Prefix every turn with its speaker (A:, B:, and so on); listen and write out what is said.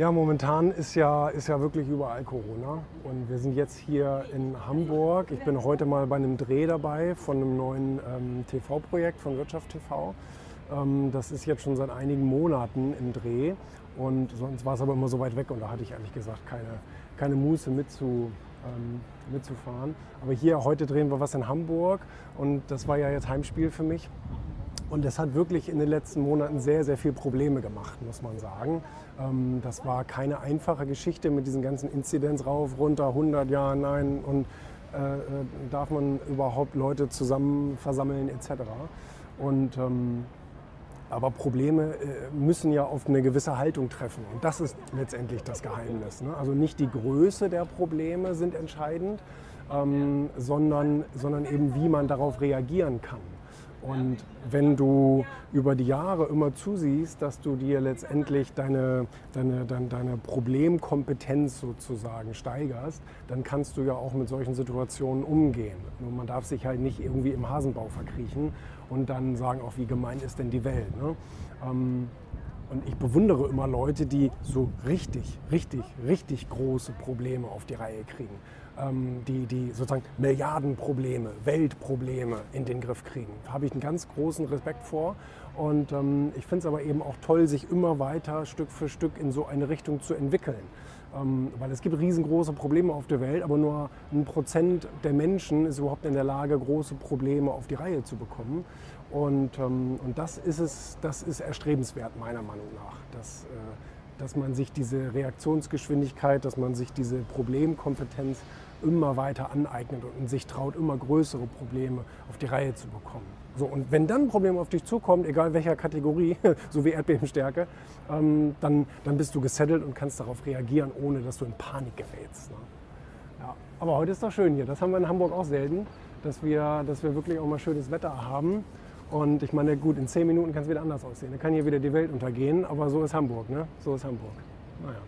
A: Ja, momentan ist ja, ist ja wirklich überall Corona. Und wir sind jetzt hier in Hamburg. Ich bin heute mal bei einem Dreh dabei von einem neuen ähm, TV-Projekt von Wirtschaft TV. Ähm, das ist jetzt schon seit einigen Monaten im Dreh. Und sonst war es aber immer so weit weg und da hatte ich ehrlich gesagt keine, keine Muße mitzu, ähm, mitzufahren. Aber hier, heute drehen wir was in Hamburg und das war ja jetzt Heimspiel für mich. Und es hat wirklich in den letzten Monaten sehr, sehr viel Probleme gemacht, muss man sagen. Ähm, das war keine einfache Geschichte mit diesen ganzen Inzidenz rauf, runter, 100 Jahre, nein und äh, äh, darf man überhaupt Leute zusammen versammeln etc. Und ähm, aber Probleme äh, müssen ja auf eine gewisse Haltung treffen. Und das ist letztendlich das Geheimnis. Ne? Also nicht die Größe der Probleme sind entscheidend, ähm, sondern, sondern eben, wie man darauf reagieren kann. Und wenn du über die Jahre immer zusiehst, dass du dir letztendlich deine, deine, deine, deine, Problemkompetenz sozusagen steigerst, dann kannst du ja auch mit solchen Situationen umgehen. Nur man darf sich halt nicht irgendwie im Hasenbau verkriechen und dann sagen, auch wie gemein ist denn die Welt. Ne? Ähm, und ich bewundere immer Leute, die so richtig, richtig, richtig große Probleme auf die Reihe kriegen. Ähm, die, die sozusagen Milliardenprobleme, Weltprobleme in den Griff kriegen. Da habe ich einen ganz großen Respekt vor. Und ähm, ich finde es aber eben auch toll, sich immer weiter Stück für Stück in so eine Richtung zu entwickeln. Ähm, weil es gibt riesengroße Probleme auf der Welt, aber nur ein Prozent der Menschen ist überhaupt in der Lage, große Probleme auf die Reihe zu bekommen. Und, ähm, und das ist es, das ist erstrebenswert meiner Meinung nach, dass, äh, dass man sich diese Reaktionsgeschwindigkeit, dass man sich diese Problemkompetenz immer weiter aneignet und sich traut, immer größere Probleme auf die Reihe zu bekommen. So, und wenn dann ein Problem auf dich zukommt, egal welcher Kategorie, so wie Erdbebenstärke, ähm, dann, dann bist du gesettelt und kannst darauf reagieren, ohne dass du in Panik gerätst. Ne? Ja. Aber heute ist doch schön hier. Das haben wir in Hamburg auch selten, dass wir, dass wir wirklich auch mal schönes Wetter haben. Und ich meine, gut, in zehn Minuten kann es wieder anders aussehen. Dann kann hier wieder die Welt untergehen, aber so ist Hamburg, ne? So ist Hamburg. Naja.